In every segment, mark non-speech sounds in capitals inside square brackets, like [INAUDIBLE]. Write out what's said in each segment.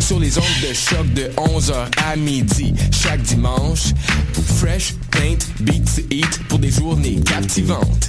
sur les ondes de choc de 11h à midi chaque dimanche. Fresh, paint, beat to eat pour des journées captivantes.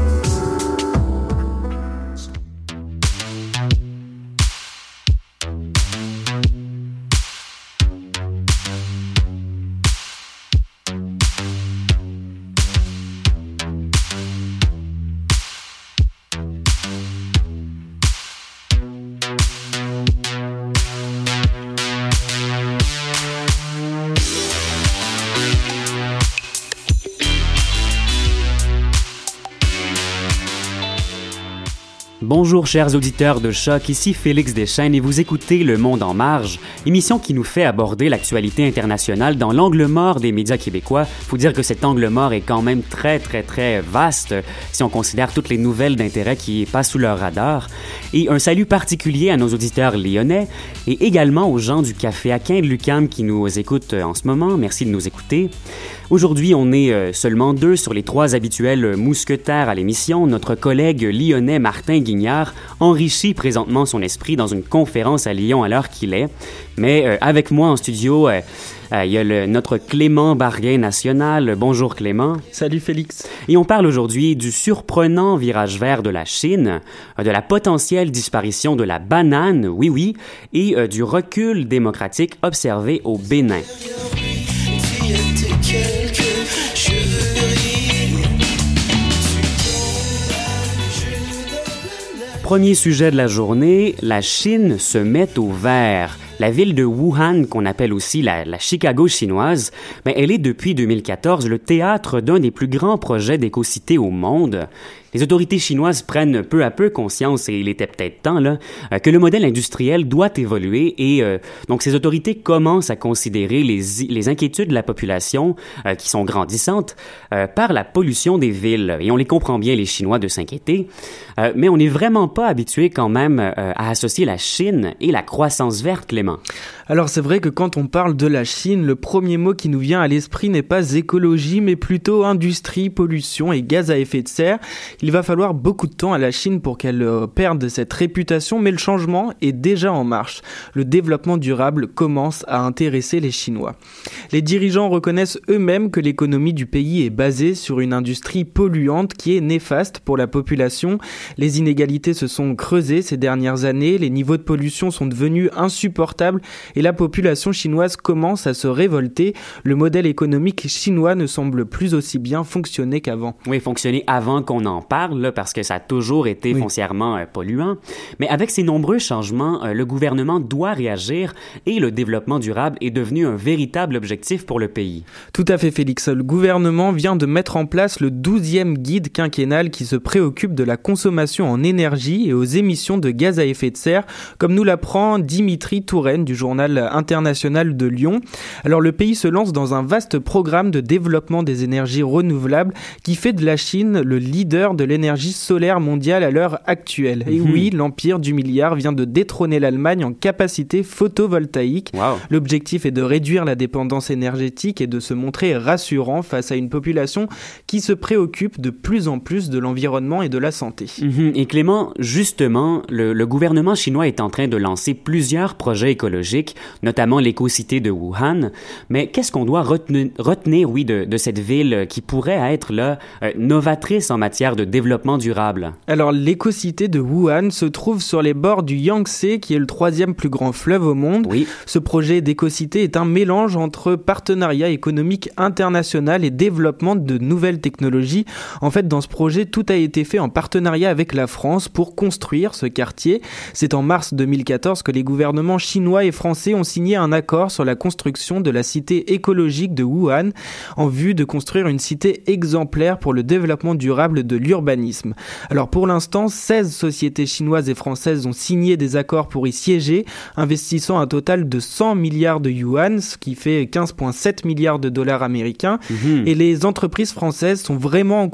Bonjour chers auditeurs de Choc, ici Félix Deschênes et vous écoutez Le Monde en marge, émission qui nous fait aborder l'actualité internationale dans l'angle mort des médias québécois. Faut dire que cet angle mort est quand même très très très vaste si on considère toutes les nouvelles d'intérêt qui passent sous leur radar. Et un salut particulier à nos auditeurs lyonnais et également aux gens du Café Aquin de Lucam qui nous écoutent en ce moment. Merci de nous écouter. Aujourd'hui, on est euh, seulement deux sur les trois habituels mousquetaires à l'émission. Notre collègue lyonnais Martin Enrichit présentement son esprit dans une conférence à Lyon à l'heure qu'il est. Mais euh, avec moi en studio, euh, il y a le, notre Clément Barguin national. Bonjour Clément. Salut Félix. Et on parle aujourd'hui du surprenant virage vert de la Chine, de la potentielle disparition de la banane, oui oui, et du recul démocratique observé au Bénin. Premier sujet de la journée, la Chine se met au vert. La ville de Wuhan, qu'on appelle aussi la, Chicago chinoise, ben, elle est depuis 2014 le théâtre d'un des plus grands projets d'écocité au monde. Les autorités chinoises prennent peu à peu conscience, et il était peut-être temps, là, euh, que le modèle industriel doit évoluer et euh, donc ces autorités commencent à considérer les, les inquiétudes de la population, euh, qui sont grandissantes, euh, par la pollution des villes. Et on les comprend bien, les Chinois, de s'inquiéter. Euh, mais on n'est vraiment pas habitué quand même à associer la Chine et la croissance verte, Clément. Alors c'est vrai que quand on parle de la Chine, le premier mot qui nous vient à l'esprit n'est pas écologie, mais plutôt industrie, pollution et gaz à effet de serre. Il va falloir beaucoup de temps à la Chine pour qu'elle euh, perde cette réputation, mais le changement est déjà en marche. Le développement durable commence à intéresser les Chinois. Les dirigeants reconnaissent eux-mêmes que l'économie du pays est basée sur une industrie polluante qui est néfaste pour la population. Les inégalités se sont creusées ces dernières années, les niveaux de pollution sont devenus insupportables et la population chinoise commence à se révolter. Le modèle économique chinois ne semble plus aussi bien fonctionner qu'avant. Oui, fonctionner avant qu'on en parle, là, parce que ça a toujours été Oui. foncièrement euh, polluant. Mais avec ces nombreux changements, euh, le gouvernement doit réagir et le développement durable est devenu un véritable objectif pour le pays. Tout à fait Félix. Le gouvernement vient de mettre en place le 12e guide quinquennal qui se préoccupe de la consommation en énergie et aux émissions de gaz à effet de serre, comme nous l'apprend Dimitri Touraine du journal international de Lyon. Alors le pays se lance dans un vaste programme de développement des énergies renouvelables qui fait de la Chine le leader de l'énergie solaire mondiale à l'heure actuelle. Et Mhm. oui, l'empire du milliard vient de détrôner l'Allemagne en capacité photovoltaïque. Wow. L'objectif est de réduire la dépendance énergétique et de se montrer rassurant face à une population qui se préoccupe de plus en plus de l'environnement et de la santé. Mhm. Et Clément, justement, le, le gouvernement chinois est en train de lancer plusieurs projets écologiques, notamment l'éco-cité de Wuhan. Mais qu'est-ce qu'on doit retenir, retenir oui, de, de, cette ville qui pourrait être là, euh, novatrice en matière de développement durable? Alors, l'éco-cité de Wuhan se trouve sur les bords du Yangtze, qui est le troisième plus grand fleuve au monde. Oui. Ce projet d'éco-cité est un mélange entre partenariat économique international et développement de nouvelles technologies. En fait, dans ce projet, tout a été fait en partenariat avec la France pour construire ce quartier. C'est en mars 2014 que les gouvernements chinois et français ont signé un accord sur la construction de la cité écologique de Wuhan en vue de construire une cité exemplaire pour le développement durable de l'urbanisme. Alors pour l'instant, 16 sociétés chinoises et françaises ont signé des accords pour y siéger, investissant un total de 100 milliards de yuan, ce qui fait 15,7 milliards de dollars américains. Mhm. Et les entreprises françaises sont vraiment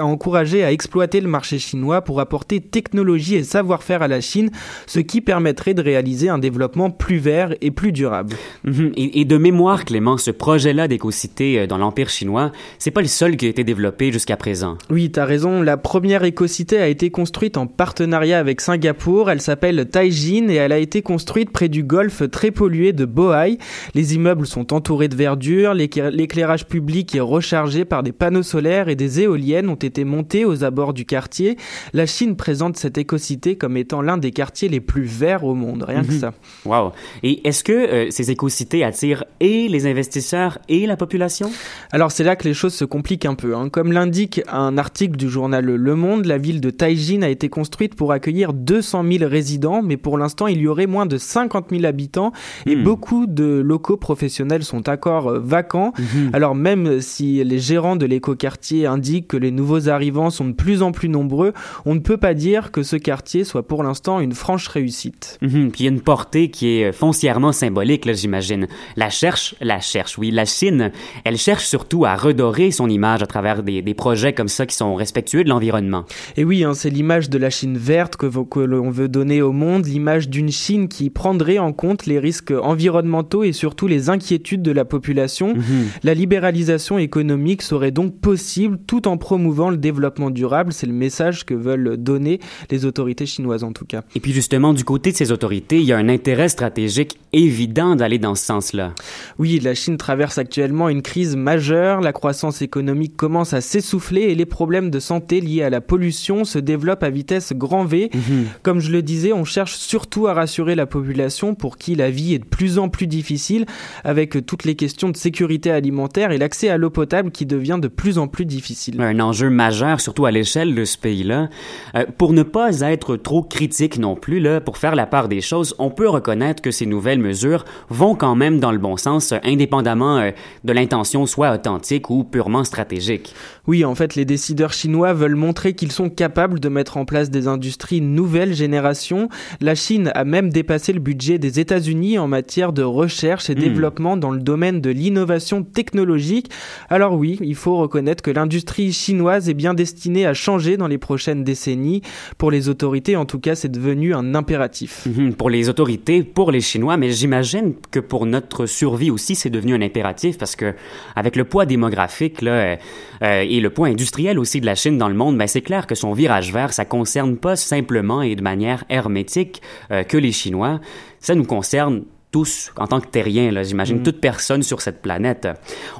encouragées à exploiter le marché chinois pour apporter technologie et savoir-faire à la Chine, ce qui permettrait de réaliser un développement plus vert et plus durable. Mhm. Et, et, de mémoire, Clément, ce projet-là d'éco-cité euh, dans l'Empire chinois, c'est pas le seul qui a été développé jusqu'à présent. Oui, t'as raison. La première éco-cité a été construite en partenariat avec Singapour. Elle s'appelle Taijin et elle a été construite près du golfe très pollué de Bohai. Les immeubles sont entourés de verdure, l'éclairage public est rechargé par des panneaux solaires et des éoliennes ont été montées aux abords du quartier. La Chine présente cette éco-cité comme étant l'un des quartiers les plus verts au monde, rien que Mhm. ça. Wow. Et est-ce que euh, ces éco-cités attirent et les investisseurs et la population? Alors c'est là que les choses se compliquent un peu. hein. Comme l'indique un article du journal Le Monde, la ville de Taijin a été construite pour accueillir 200 000 résidents, mais pour l'instant il y aurait moins de 50 000 habitants et Hmm. beaucoup de locaux professionnels sont encore euh, vacants. Mhm. Alors même si les gérants de l'écoquartier indiquent que les nouveaux arrivants sont de plus en plus nombreux, on ne peut pas dire que ce quartier soit pour l'instant une franche réussite. Mhm. Puis il y a une portée qui est euh, foncièrement symbolique, là, j'imagine. La cherche, la cherche, oui, la Chine, elle cherche surtout à redorer son image à travers des, des projets comme ça qui sont respectueux de l'environnement. Et oui, hein, c'est l'image de la Chine verte que, l'on veut donner au monde, l'image d'une Chine qui prendrait en compte les risques environnementaux et surtout les inquiétudes de la population. Mhm. La libéralisation économique serait donc possible tout en promouvant le développement durable. C'est le message que veulent donner les autorités chinoises en tout cas. Et puis justement, du côté de ces autorités, il y a un intérêt stratégique évident d'aller dans ce sens-là. Oui, la Chine traverse actuellement une crise majeure, la croissance économique commence à s'essouffler et les problèmes de santé liés à la pollution se développent à vitesse grand V. Mhm. Comme je le disais, on cherche surtout à rassurer la population pour qui la vie est de plus en plus difficile avec toutes les questions de sécurité alimentaire et l'accès à l'eau potable qui devient de plus en plus difficile. Un enjeu majeur, surtout à l'échelle de ce pays-là. Euh, pour ne pas être trop critique non plus, là, pour faire la part des choses, on peut reconnaître que ces nouvelles mesures vont quand même dans le bon sens, euh, indépendamment euh, de l'intention soit authentique ou purement stratégique. Oui, en fait, les décideurs chinois veulent montrer qu'ils sont capables de mettre en place des industries nouvelle génération. La Chine a même dépassé le budget des États-Unis en matière de recherche et Hmm. développement dans le domaine de l'innovation technologique. Alors oui, il faut reconnaître que l'industrie chinoise est bien destinée à changer dans les prochaines décennies. Pour les autorités, en tout cas, c'est devenu un impératif. Mhm, Pour les autorités, pour les Chinois, mais j'imagine que pour notre survie aussi, c'est devenu un impératif parce que avec le poids démographique là, euh, euh, et le poids industriel aussi de la Chine dans le monde, ben, c'est clair que son virage vert, ça concerne pas simplement et de manière hermétique euh, que les Chinois, ça nous concerne tous en tant que terriens, là, j'imagine, toute personne sur cette planète.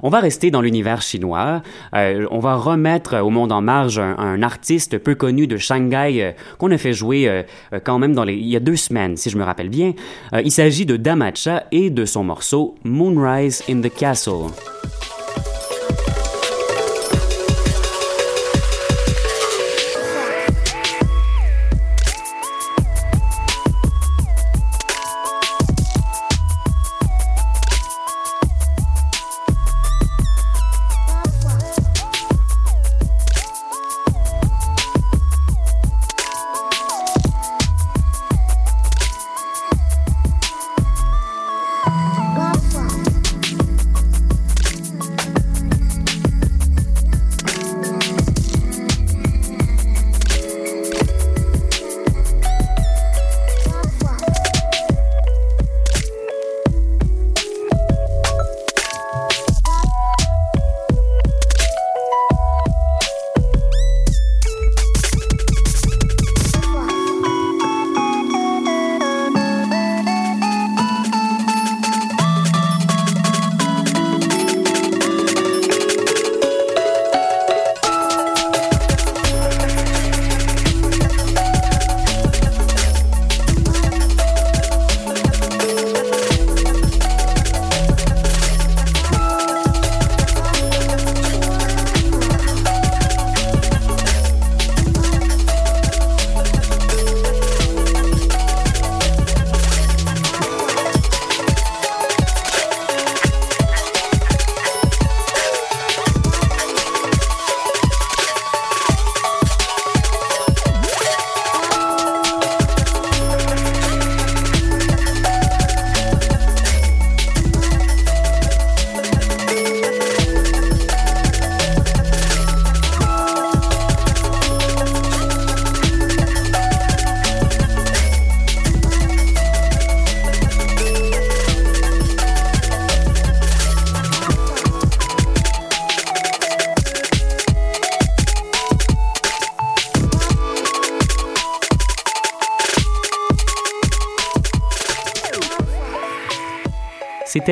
On va rester dans l'univers chinois. Euh, on va remettre au monde en marge un, un artiste peu connu de Shanghai euh, qu'on a fait jouer euh, quand même dans les, il y a deux semaines, si je me rappelle bien. Il s'agit de Damacha et de son morceau Moonrise in the Castle.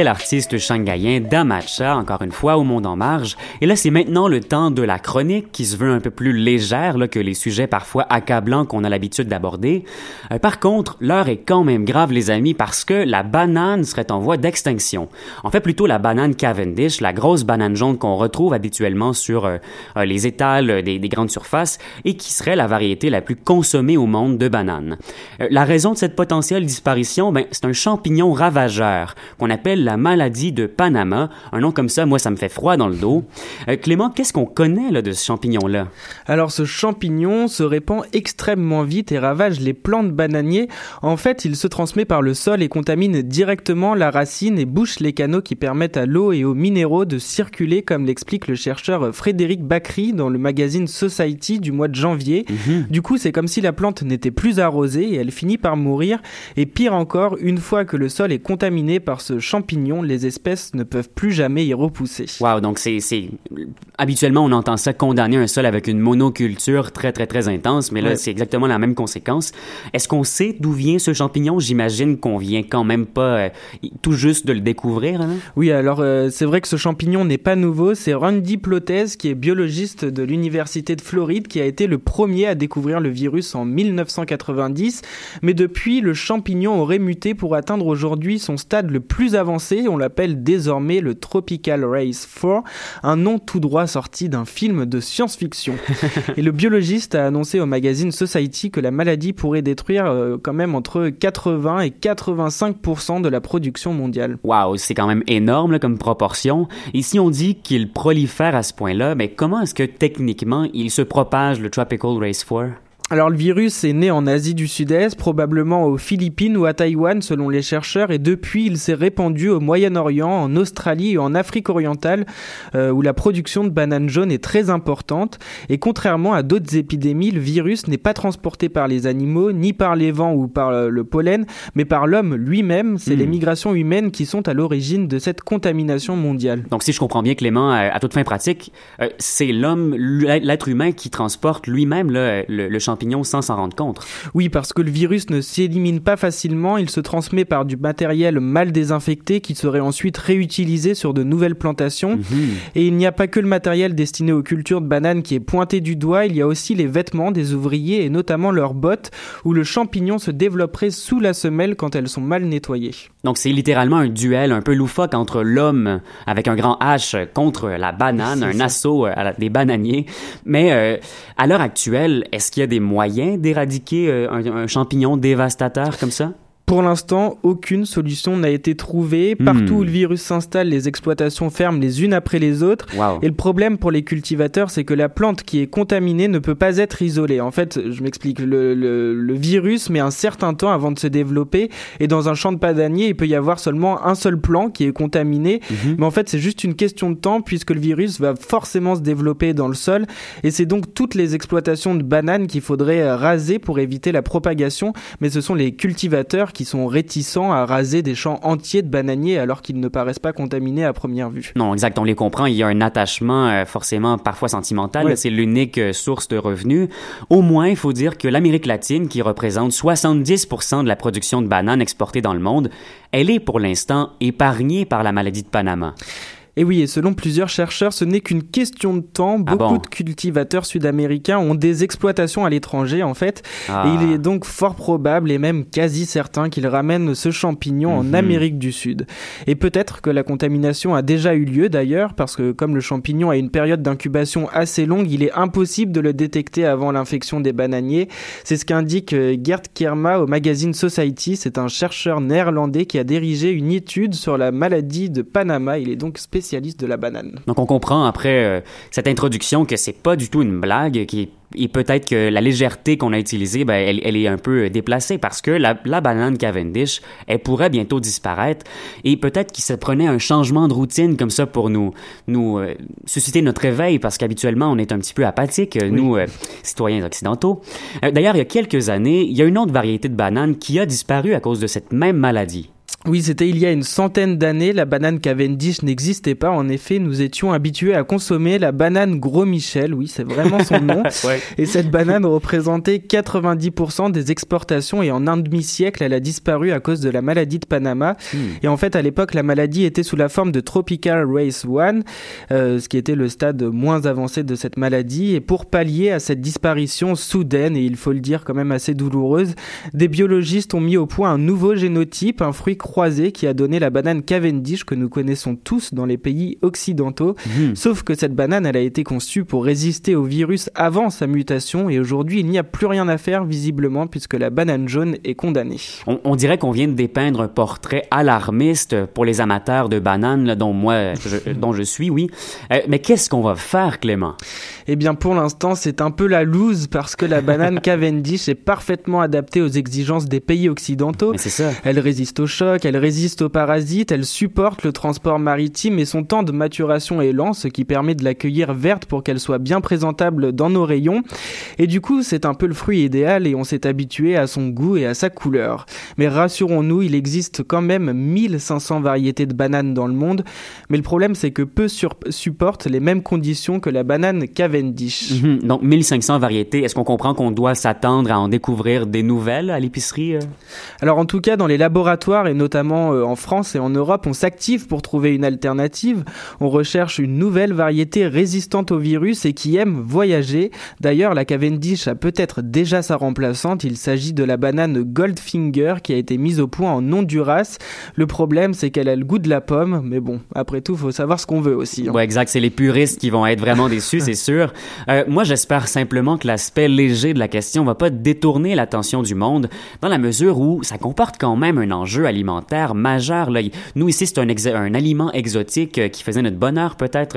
L'artiste shanghaïen Damacha, encore une fois, au Monde en Marge. Et là, c'est maintenant le temps de la chronique qui se veut un peu plus légère là, que les sujets parfois accablants qu'on a l'habitude d'aborder. Euh, par contre, l'heure est quand même grave, les amis, parce que la banane serait en voie d'extinction. En fait, plutôt la banane Cavendish, la grosse banane jaune qu'on retrouve habituellement sur euh, euh, les étals des, des, grandes surfaces et qui serait la variété la plus consommée au monde de bananes. la raison de cette potentielle disparition, ben, c'est un champignon ravageur qu'on appelle la maladie de Panama. Un nom comme ça, moi, ça me fait froid dans le dos. Euh, Clément, qu'est-ce qu'on connaît là, de ce champignon-là? Alors, ce champignon se répand extrêmement vite et ravage les plantes bananiers. En fait, il se transmet par le sol et contamine directement la racine et bouche les canaux qui permettent à l'eau et aux minéraux de circuler, comme l'explique le chercheur Frédéric Bacry dans le magazine Society du mois de janvier. Mhm. Du coup, c'est comme si la plante n'était plus arrosée et elle finit par mourir. Et pire encore, une fois que le sol est contaminé par ce champignon, les espèces ne peuvent plus jamais y repousser. Wow, donc c'est habituellement on entend ça condamner un sol avec une monoculture très très très intense, mais là c'est exactement la même conséquence. Est-ce qu'on sait d'où vient ce champignon? J'imagine qu'on vient quand même pas euh, tout juste de le découvrir. Hein? Oui, alors euh, c'est vrai que ce champignon n'est pas nouveau. C'est Randy Plotez qui est biologiste de l'université de Floride qui a été le premier à découvrir le virus en 1990. Mais depuis, le champignon aurait muté pour atteindre aujourd'hui son stade le plus avancé on l'appelle désormais le Tropical Race 4, un nom tout droit sorti d'un film de science-fiction. [LAUGHS] et le biologiste a annoncé au magazine Society que la maladie pourrait détruire euh, quand même entre 80 et 85% de la production mondiale. Waouh, c'est quand même énorme comme proportion. Et si on dit qu'il prolifère à ce point-là, mais comment est-ce que techniquement il se propage le Tropical Race 4 alors le virus est né en Asie du Sud-Est, probablement aux Philippines ou à Taïwan selon les chercheurs, et depuis il s'est répandu au Moyen-Orient, en Australie et en Afrique orientale, euh, où la production de bananes jaunes est très importante. Et contrairement à d'autres épidémies, le virus n'est pas transporté par les animaux, ni par les vents ou par le pollen, mais par l'homme lui-même. C'est les hmm. migrations humaines qui sont à l'origine de cette contamination mondiale. Donc si je comprends bien Clément, à toute fin pratique, euh, c'est l'homme, l'être humain qui transporte lui-même le, le champignon sans s'en rendre compte. Oui, parce que le virus ne s'élimine pas facilement, il se transmet par du matériel mal désinfecté qui serait ensuite réutilisé sur de nouvelles plantations. Mhm. Et il n'y a pas que le matériel destiné aux cultures de bananes qui est pointé du doigt, il y a aussi les vêtements des ouvriers et notamment leurs bottes où le champignon se développerait sous la semelle quand elles sont mal nettoyées. Donc c'est littéralement un duel un peu loufoque entre l'homme avec un grand H contre la banane, un assaut des bananiers. Mais euh, à l'heure actuelle, est-ce qu'il y a des moyen d'éradiquer euh, un, champignon dévastateur comme ça? Pour l'instant, aucune solution n'a été trouvée. Partout où hmm. le virus s'installe, les exploitations ferment les unes après les autres. Et le problème pour les cultivateurs, c'est que la plante qui est contaminée ne peut pas être isolée. En fait, je m'explique, le, le, virus met un certain temps avant de se développer. Et dans un champ de bananier, il peut y avoir seulement un seul plant qui est contaminé. Mhm. Mais en fait, c'est juste une question de temps puisque le virus va forcément se développer dans le sol. Et c'est donc toutes les exploitations de bananes qu'il faudrait raser pour éviter la propagation. Mais ce sont les cultivateurs qui sont réticents à raser des champs entiers de bananiers alors qu'ils ne paraissent pas contaminés à première vue. Non, exact, on les comprend. Il y a un attachement euh, forcément parfois sentimental. C'est l'unique euh, source de revenus. Au moins, il faut dire que l'Amérique latine, qui représente 70% de la production de bananes exportées dans le monde, elle est pour l'instant épargnée par la maladie de Panama. Et oui, et selon plusieurs chercheurs, ce n'est qu'une question de temps. Ah Beaucoup de cultivateurs sud-américains ont des exploitations à l'étranger, en fait. Ah. Et il est donc fort probable, et même quasi certain, qu'ils ramènent ce champignon en mhm. Amérique du Sud. Et peut-être que la contamination a déjà eu lieu d'ailleurs, parce que comme le champignon a une période d'incubation assez longue, il est impossible de le détecter avant l'infection des bananiers. C'est ce qu'indique euh, Gert Kierma au magazine Society. C'est un chercheur néerlandais qui a dirigé une étude sur la maladie de Panama. Il est donc spécialiste de la banane. Donc on comprend après euh, cette introduction que c'est pas du tout une blague, qui et peut-être que la légèreté qu'on a utilisée, ben, elle, elle, est un peu euh, déplacée parce que la, la, banane Cavendish, elle pourrait bientôt disparaître et peut-être qu'il se prenait un changement de routine comme ça pour nous, nous euh, susciter notre réveil parce qu'habituellement on est un petit peu apathique, nous citoyens occidentaux. D'ailleurs, il y a quelques années, il y a une autre variété de banane qui a disparu à cause de cette même maladie. Oui, c'était il y a une centaine d'années. La banane Cavendish n'existait pas. En effet, nous étions habitués à consommer la banane Gros Michel. Oui, c'est vraiment son nom. [LAUGHS] Et cette banane représentait 90% des exportations et en un demi-siècle, elle a disparu à cause de la maladie de Panama. Hmm. Et en fait, à l'époque, la maladie était sous la forme de Tropical Race 1, euh, ce qui était le stade moins avancé de cette maladie. Et pour pallier à cette disparition soudaine, et il faut le dire quand même assez douloureuse, des biologistes ont mis au point un nouveau génotype, un fruit croissant qui a donné la banane Cavendish que nous connaissons tous dans les pays occidentaux. Mhm. Sauf que cette banane, elle a été conçue pour résister au virus avant sa mutation et aujourd'hui, il n'y a plus rien à faire visiblement puisque la banane jaune est condamnée. On, dirait qu'on vient de dépeindre un portrait alarmiste pour les amateurs de bananes, dont moi, je, [LAUGHS] dont je suis, oui. Euh, mais qu'est-ce qu'on va faire, Clément? Eh bien, pour l'instant, c'est un peu la loose parce que la banane [LAUGHS] Cavendish est parfaitement adaptée aux exigences des pays occidentaux. c'est ça. Elle résiste au choc, elle résiste aux parasites, elle supporte le transport maritime et son temps de maturation est lent, ce qui permet de l'accueillir verte pour qu'elle soit bien présentable dans nos rayons. Et du coup, c'est un peu le fruit idéal et on s'est habitué à son goût et à sa couleur. Mais rassurons-nous, il existe quand même 1500 variétés de bananes dans le monde, mais le problème c'est que peu supportent les mêmes conditions que la banane Cavendish Mhm. Donc 1500 variétés. Est-ce qu'on comprend qu'on doit s'attendre à en découvrir des nouvelles à l'épicerie euh? Alors en tout cas, dans les laboratoires et notamment euh, en France et en Europe, on s'active pour trouver une alternative. On recherche une nouvelle variété résistante au virus et qui aime voyager. D'ailleurs, la Cavendish a peut-être déjà sa remplaçante. Il s'agit de la banane Goldfinger qui a été mise au point en Honduras. Le problème, c'est qu'elle a le goût de la pomme, mais bon, après tout, faut savoir ce qu'on veut aussi. Hein. Ouais, exact. C'est les puristes qui vont être vraiment déçus, c'est sûr. Euh, moi, j'espère simplement que l'aspect léger de la question va pas détourner l'attention du monde, dans la mesure où ça comporte quand même un enjeu alimentaire majeur. Là. Nous, ici, c'est un, un, aliment exotique euh, qui faisait notre bonheur peut-être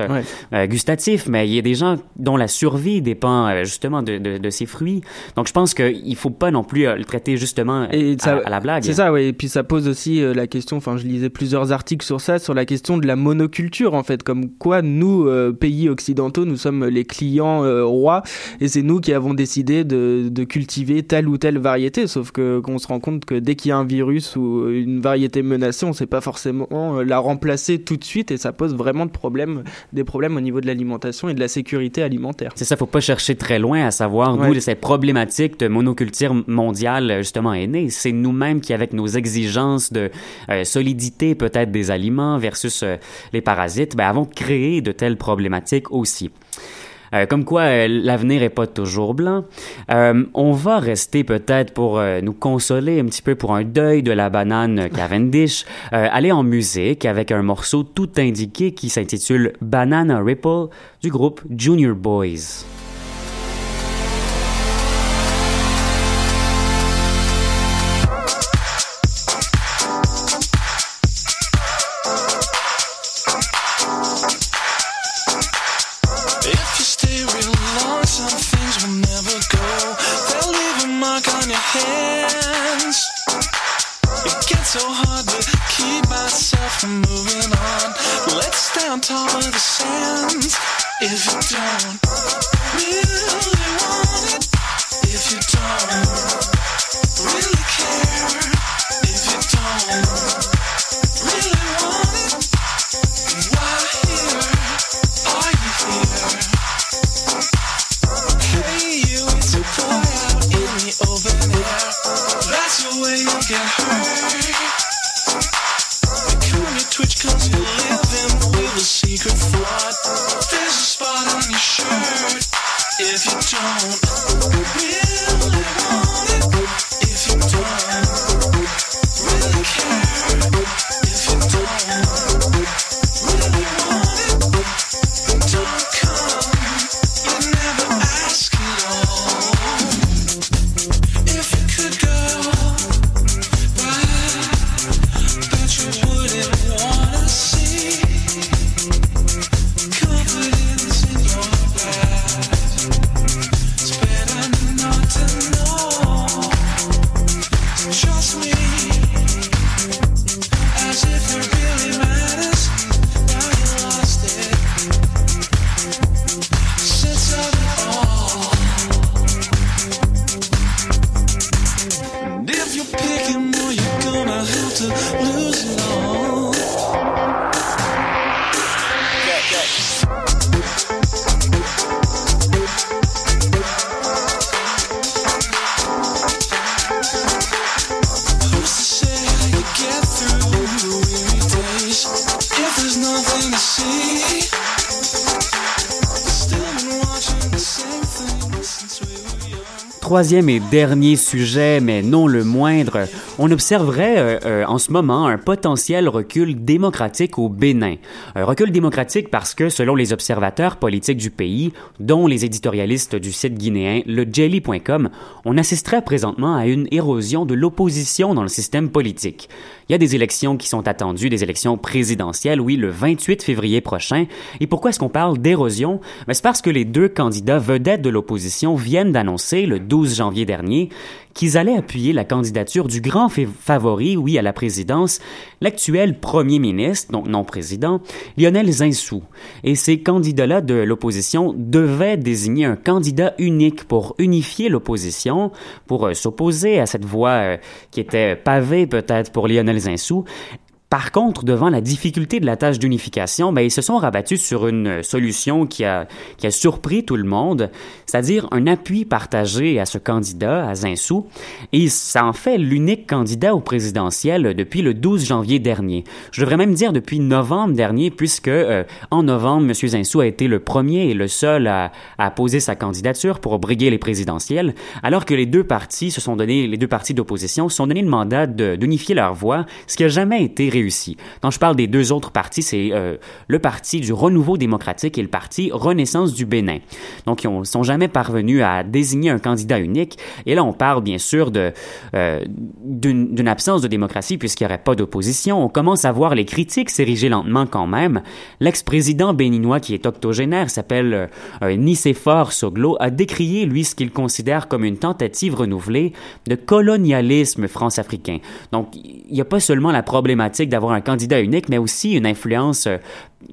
euh, gustatif, mais il y a des gens dont la survie dépend justement de, de, de, ces fruits. Donc, je pense qu'il faut pas non plus le traiter justement à, la blague. C'est ça, oui. Et puis, ça pose aussi la question, enfin, je lisais plusieurs articles sur ça, sur la question de la monoculture, en fait, comme quoi nous, pays occidentaux, nous sommes les clients euh, rois et c'est nous qui avons décidé de, de, cultiver telle ou telle variété. Sauf que qu'on se rend compte que dès qu'il y a un virus ou une variété menacée, on ne sait pas forcément euh, la remplacer tout de suite et ça pose vraiment de problèmes, des problèmes au niveau de l'alimentation et de la sécurité alimentaire. C'est ça, faut pas chercher très loin à savoir d'où cette problématique de monoculture mondiale justement est née. C'est nous-mêmes qui, avec nos exigences de euh, solidité peut-être des aliments versus les parasites, ben, avons créé de telles problématiques aussi. Euh, comme quoi, euh, l'avenir est pas toujours blanc. Euh, on va rester peut-être pour nous consoler un petit peu pour un deuil de la banane Cavendish, [LAUGHS] aller en musique avec un morceau tout indiqué qui s'intitule Banana Ripple du groupe Junior Boys. Troisième et dernier sujet, mais non le moindre, on observerait euh, euh, en ce moment un potentiel recul démocratique au Bénin. Un recul démocratique parce que, selon les observateurs politiques du pays, dont les éditorialistes du site guinéen le jelly.com, on assisterait présentement à une érosion de l'opposition dans le système politique. Il y a des élections qui sont attendues, des élections présidentielles, oui, le 28 février prochain. Et pourquoi est-ce qu'on parle d'érosion? Ben, c'est parce que les deux candidats vedettes de l'opposition viennent d'annoncer le 12 janvier dernier qu'ils allaient appuyer la candidature du grand favori, oui, à la présidence, l'actuel premier ministre, donc non président, Lionel Zinsou. Et ces candidats-là de l'opposition devaient désigner un candidat unique pour unifier l'opposition, pour euh, s'opposer à cette voie euh, qui était pavée peut-être pour Lionel Zinsou. Par contre, devant la difficulté de la tâche d'unification, ben, ils se sont rabattus sur une solution qui a, qui a surpris tout le monde, c'est-à-dire un appui partagé à ce candidat, à Zinsou, et ça en fait l'unique candidat au présidentiel depuis le 12 janvier dernier. Je devrais même dire depuis novembre dernier, puisque euh, en novembre, M. Zinsou a été le premier et le seul à, à poser sa candidature pour briguer les présidentielles, alors que les deux partis se sont donné, les deux partis d'opposition se sont donné le mandat d'unifier leur voix, ce qui n'a jamais été réussi quand je parle des deux autres partis, c'est euh, le parti du Renouveau démocratique et le parti Renaissance du Bénin. Donc, ils ne sont jamais parvenus à désigner un candidat unique. Et là, on parle bien sûr de euh, d'une absence de démocratie puisqu'il n'y aurait pas d'opposition. On commence à voir les critiques s'ériger lentement quand même. L'ex-président béninois qui est octogénaire s'appelle euh, Nicéphore Soglo a décrié lui ce qu'il considère comme une tentative renouvelée de colonialisme france-africain. Donc, il n'y a pas seulement la problématique d'avoir un candidat unique, mais aussi une influence, euh,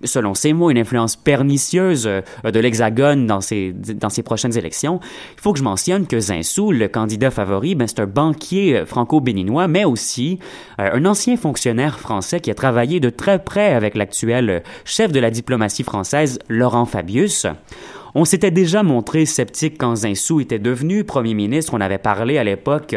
selon ses mots, une influence pernicieuse euh, de l'Hexagone dans ces, dans prochaines élections. Il faut que je mentionne que Zinsou, le candidat favori, ben, c'est un banquier euh, franco-béninois, mais aussi un ancien fonctionnaire français qui a travaillé de très près avec l'actuel chef de la diplomatie française, Laurent Fabius. On s'était déjà montré sceptique quand Zinsou était devenu premier ministre. On avait parlé à l'époque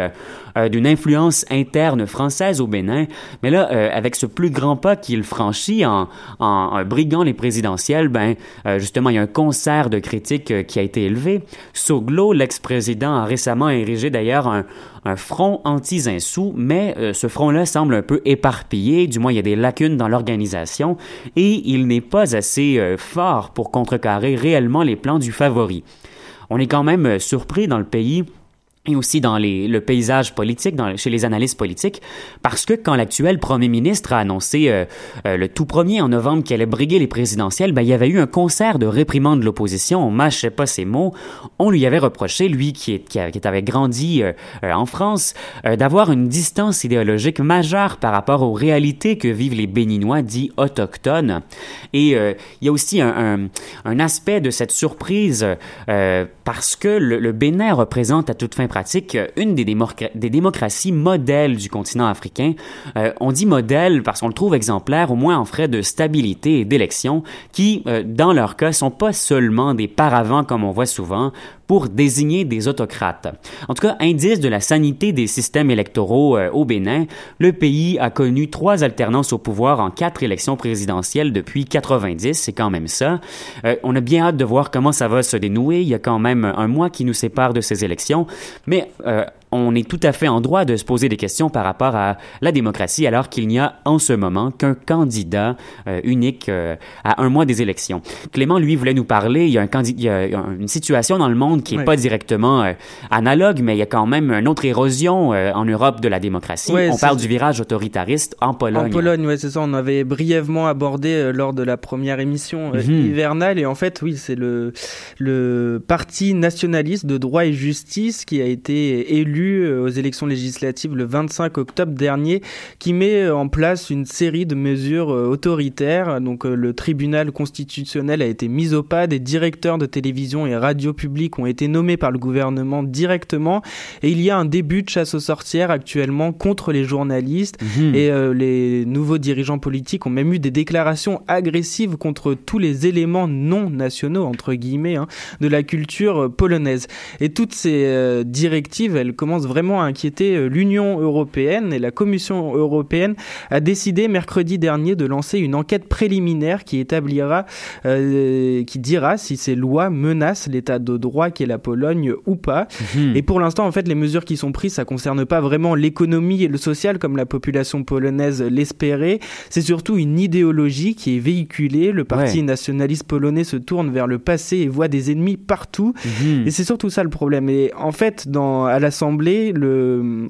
euh, d'une influence interne française au Bénin. Mais là, euh, avec ce plus grand pas qu'il franchit en, en, briguant les présidentielles, ben, euh, justement, il y a un concert de critiques qui a été élevé. Soglo, l'ex-président, a récemment érigé d'ailleurs un, un front anti-Zinsou, mais ce front-là semble un peu éparpillé, du moins il y a des lacunes dans l'organisation, et il n'est pas assez fort pour contrecarrer réellement les plans du favori. On est quand même surpris dans le pays et aussi dans les, le paysage politique, dans, chez les analystes politiques, parce que quand l'actuel premier ministre a annoncé euh, euh, le tout premier en novembre qu'il allait briguer les présidentielles, ben, il y avait eu un concert de réprimande de l'opposition, on mâchait pas ses mots, on lui avait reproché, lui qui, est, qui, avait grandi euh, en France, d'avoir une distance idéologique majeure par rapport aux réalités que vivent les Béninois dits autochtones. Et il y a aussi un, un, un, aspect de cette surprise parce que le, le Bénin représente à toute fin pratique une des, des démocraties modèles du continent africain. Euh, on dit modèle parce qu'on le trouve exemplaire au moins en frais de stabilité et d'élection qui, euh, dans leur cas, sont pas seulement des paravents comme on voit souvent, pour désigner des autocrates. En tout cas, indice de la sanité des systèmes électoraux euh, au Bénin, le pays a connu trois alternances au pouvoir en quatre élections présidentielles depuis 90, c'est quand même ça. Euh, on a bien hâte de voir comment ça va se dénouer. Il y a quand même un mois qui nous sépare de ces élections, mais euh, on est tout à fait en droit de se poser des questions par rapport à la démocratie alors qu'il n'y a en ce moment qu'un candidat euh, unique euh, à un mois des élections. Clément, lui, voulait nous parler, il y a, un il y a une situation dans le monde qui n'est pas directement euh, analogue, mais il y a quand même une autre érosion en Europe de la démocratie. on parle du virage autoritariste en Pologne. En Pologne, oui, c'est ça. On avait brièvement abordé lors de la première émission mhm. hivernale. Et en fait, oui, c'est le, le parti nationaliste de droit et justice qui a été élu euh, aux élections législatives le 25 octobre dernier qui met en place une série de mesures euh, autoritaires. Donc euh, le tribunal constitutionnel a été mis au pas, des directeurs de télévision et radio publique ont été nommés par le gouvernement directement et il y a un début de chasse aux sorcières actuellement contre les journalistes mhm. et les nouveaux dirigeants politiques ont même eu des déclarations agressives contre tous les éléments non nationaux entre guillemets hein, de la culture polonaise. Et toutes ces directives, elles commencent commence vraiment à inquiéter l'Union européenne et la Commission européenne a décidé mercredi dernier de lancer une enquête préliminaire qui établira, qui dira si ces lois menacent l'état de droit qu'est la Pologne ou pas. Mhm. Et pour l'instant, en fait, les mesures qui sont prises, ça concerne pas vraiment l'économie et le social comme la population polonaise l'espérait. C'est surtout une idéologie qui est véhiculée. Le parti nationaliste polonais se tourne vers le passé et voit des ennemis partout. Mhm. Et c'est surtout ça le problème. Et en fait, dans, à l'Assemblée, le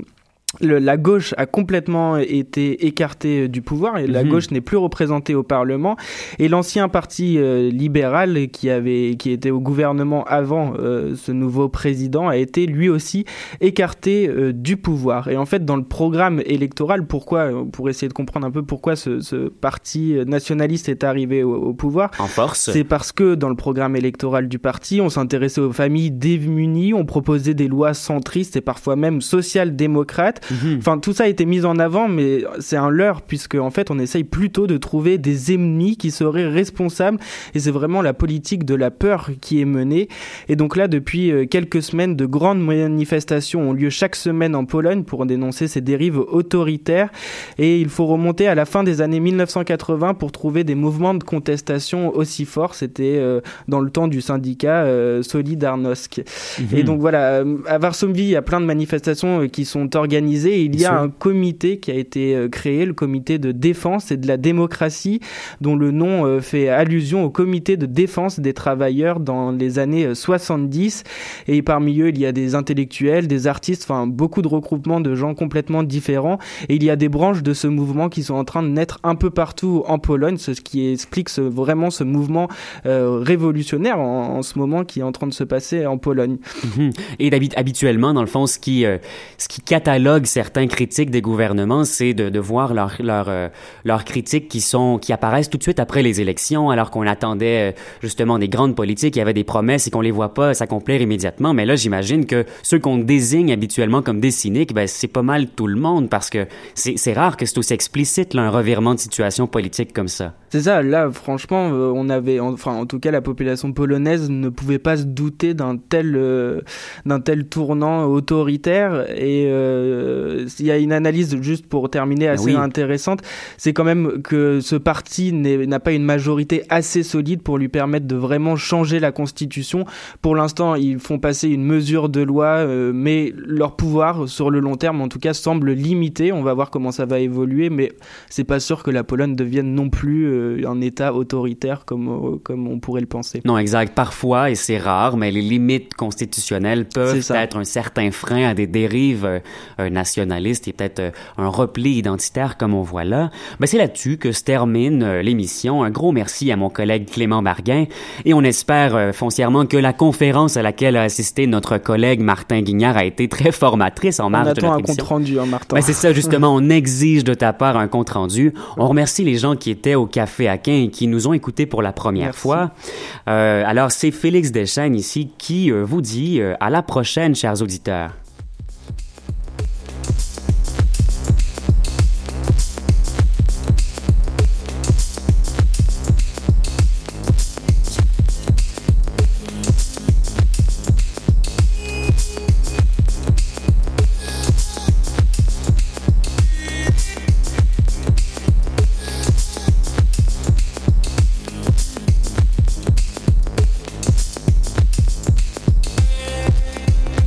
la gauche a complètement été écartée euh, du pouvoir et la mhm. gauche n'est plus représentée au Parlement. Et l'ancien parti euh, libéral qui avait qui était au gouvernement avant euh, ce nouveau président a été lui aussi écarté du pouvoir. Et en fait dans le programme électoral pourquoi pour essayer de comprendre un peu pourquoi ce, ce parti nationaliste est arrivé au, pouvoir en force. c'est parce que dans le programme électoral du parti on s'intéressait aux familles démunies on proposait des lois centristes et parfois même social-démocrates Enfin, tout ça a été mis en avant, mais c'est un leurre, puisque en fait, on essaye plutôt de trouver des ennemis qui seraient responsables, et c'est vraiment la politique de la peur qui est menée. Et donc là, depuis euh, quelques semaines, de grandes manifestations ont lieu chaque semaine en Pologne pour dénoncer ces dérives autoritaires, et il faut remonter à la fin des années 1980 pour trouver des mouvements de contestation aussi forts. C'était euh, dans le temps du syndicat euh, Solidarnosc. Mhm. Et donc voilà, à Varsovie, il y a plein de manifestations qui sont organisées il y a un comité qui a été euh, créé, le comité de défense et de la démocratie, dont le nom euh, fait allusion au comité de défense des travailleurs dans les années 70. Euh, et parmi eux, il y a des intellectuels, des artistes, enfin beaucoup de regroupements de gens complètement différents. Et il y a des branches de ce mouvement qui sont en train de naître un peu partout en Pologne, ce qui explique vraiment ce mouvement révolutionnaire en, ce moment qui est en train de se passer en Pologne. Mhm. Et habituellement, dans le fond, ce qui, ce qui catalogue certains critiques des gouvernements, c'est de, voir leurs leur, euh, critiques qui qui apparaissent tout de suite après les élections, alors qu'on attendait euh, justement des grandes politiques, il y avait des promesses et qu'on les voit pas s'accomplir immédiatement. Mais là, j'imagine que ceux qu'on désigne habituellement comme des cyniques, ben c'est pas mal tout le monde parce que c'est rare que c'est aussi explicite un revirement de situation politique comme ça. C'est ça. Là, franchement, euh, on avait, enfin, en tout cas, la population polonaise ne pouvait pas se douter d'un tel d'un tel tournant autoritaire et euh, il y a une analyse juste pour terminer ah assez intéressante, c'est quand même que ce parti n'a pas une majorité assez solide pour lui permettre de vraiment changer la constitution. Pour l'instant, ils font passer une mesure de loi, euh, mais leur pouvoir sur le long terme, en tout cas, semble limité. On va voir comment ça va évoluer, mais c'est pas sûr que la Pologne devienne non plus euh, un État autoritaire comme comme on pourrait le penser. Non, exact. Parfois, et c'est rare, mais les limites constitutionnelles peuvent être un certain frein à des dérives nationaliste et peut-être euh, un repli identitaire comme on voit là. Ben, c'est là-dessus que se termine euh, l'émission. Un gros merci à mon collègue Clément Barguin et on espère euh, foncièrement que la conférence à laquelle a assisté notre collègue Martin Guignard a été très formatrice en marge de notre un compte rendu, hein, Martin. Ben, c'est ça justement, on [LAUGHS] exige de ta part un compte rendu. On remercie les gens qui étaient au Café Aquin et qui nous ont écoutés pour la première fois. alors c'est Félix Deschênes ici qui vous dit à la prochaine, chers auditeurs.